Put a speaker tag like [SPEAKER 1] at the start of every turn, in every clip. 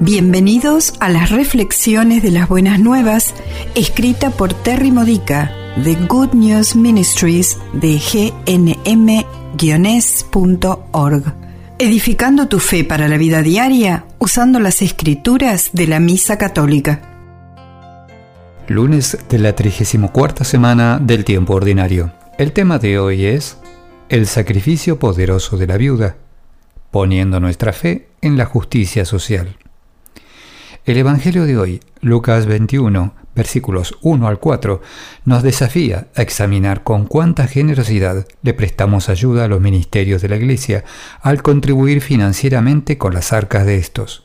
[SPEAKER 1] Bienvenidos a las reflexiones de las buenas nuevas, escrita por Terry Modica de Good News Ministries de gnm-org. Edificando tu fe para la vida diaria usando las escrituras de la Misa Católica.
[SPEAKER 2] Lunes de la 34 semana del tiempo ordinario. El tema de hoy es el sacrificio poderoso de la viuda, poniendo nuestra fe en la justicia social. El Evangelio de hoy, Lucas 21, versículos 1 al 4, nos desafía a examinar con cuánta generosidad le prestamos ayuda a los ministerios de la Iglesia al contribuir financieramente con las arcas de estos.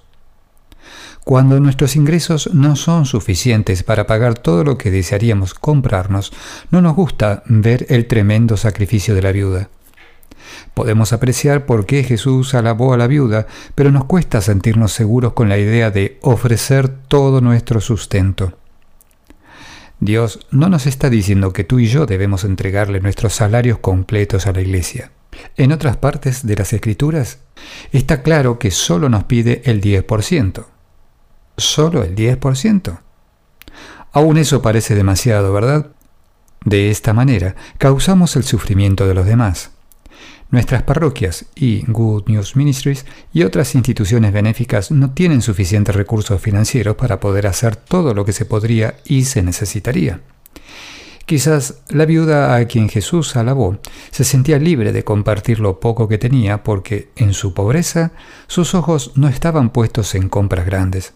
[SPEAKER 2] Cuando nuestros ingresos no son suficientes para pagar todo lo que desearíamos comprarnos, no nos gusta ver el tremendo sacrificio de la viuda. Podemos apreciar por qué Jesús alabó a la viuda, pero nos cuesta sentirnos seguros con la idea de ofrecer todo nuestro sustento. Dios no nos está diciendo que tú y yo debemos entregarle nuestros salarios completos a la iglesia. En otras partes de las Escrituras está claro que solo nos pide el 10%. Solo el 10%. Aún eso parece demasiado, ¿verdad? De esta manera causamos el sufrimiento de los demás. Nuestras parroquias y Good News Ministries y otras instituciones benéficas no tienen suficientes recursos financieros para poder hacer todo lo que se podría y se necesitaría. Quizás la viuda a quien Jesús alabó se sentía libre de compartir lo poco que tenía porque en su pobreza sus ojos no estaban puestos en compras grandes.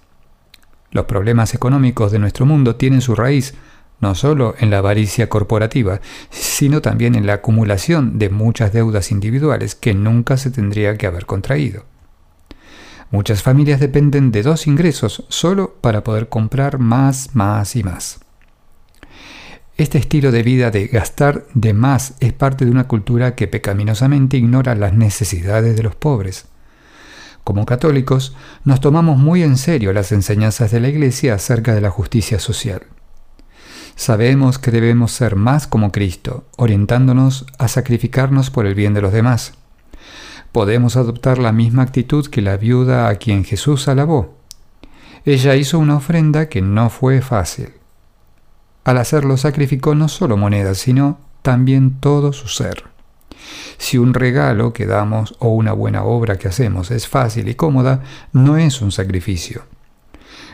[SPEAKER 2] Los problemas económicos de nuestro mundo tienen su raíz no solo en la avaricia corporativa, sino también en la acumulación de muchas deudas individuales que nunca se tendría que haber contraído. Muchas familias dependen de dos ingresos solo para poder comprar más, más y más. Este estilo de vida de gastar de más es parte de una cultura que pecaminosamente ignora las necesidades de los pobres. Como católicos, nos tomamos muy en serio las enseñanzas de la Iglesia acerca de la justicia social. Sabemos que debemos ser más como Cristo, orientándonos a sacrificarnos por el bien de los demás. Podemos adoptar la misma actitud que la viuda a quien Jesús alabó. Ella hizo una ofrenda que no fue fácil. Al hacerlo sacrificó no solo monedas, sino también todo su ser. Si un regalo que damos o una buena obra que hacemos es fácil y cómoda, no es un sacrificio.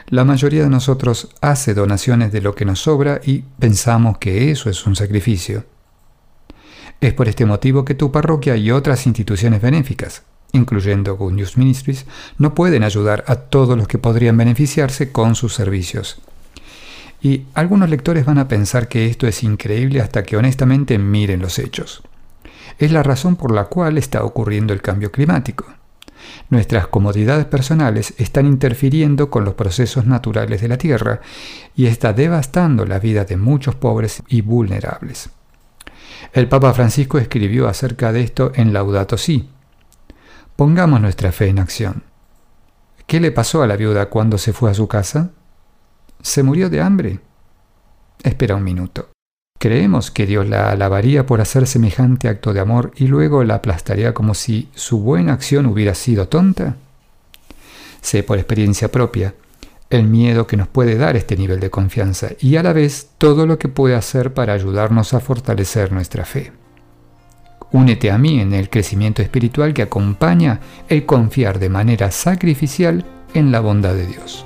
[SPEAKER 2] La mayoría de nosotros hace donaciones de lo que nos sobra y pensamos que eso es un sacrificio. Es por este motivo que tu parroquia y otras instituciones benéficas, incluyendo Good News Ministries, no pueden ayudar a todos los que podrían beneficiarse con sus servicios. Y algunos lectores van a pensar que esto es increíble hasta que honestamente miren los hechos. Es la razón por la cual está ocurriendo el cambio climático. Nuestras comodidades personales están interfiriendo con los procesos naturales de la Tierra y está devastando la vida de muchos pobres y vulnerables. El Papa Francisco escribió acerca de esto en Laudato Si. Pongamos nuestra fe en acción. ¿Qué le pasó a la viuda cuando se fue a su casa? ¿Se murió de hambre? Espera un minuto. Creemos que Dios la alabaría por hacer semejante acto de amor y luego la aplastaría como si su buena acción hubiera sido tonta. Sé por experiencia propia el miedo que nos puede dar este nivel de confianza y a la vez todo lo que puede hacer para ayudarnos a fortalecer nuestra fe. Únete a mí en el crecimiento espiritual que acompaña el confiar de manera sacrificial en la bondad de Dios.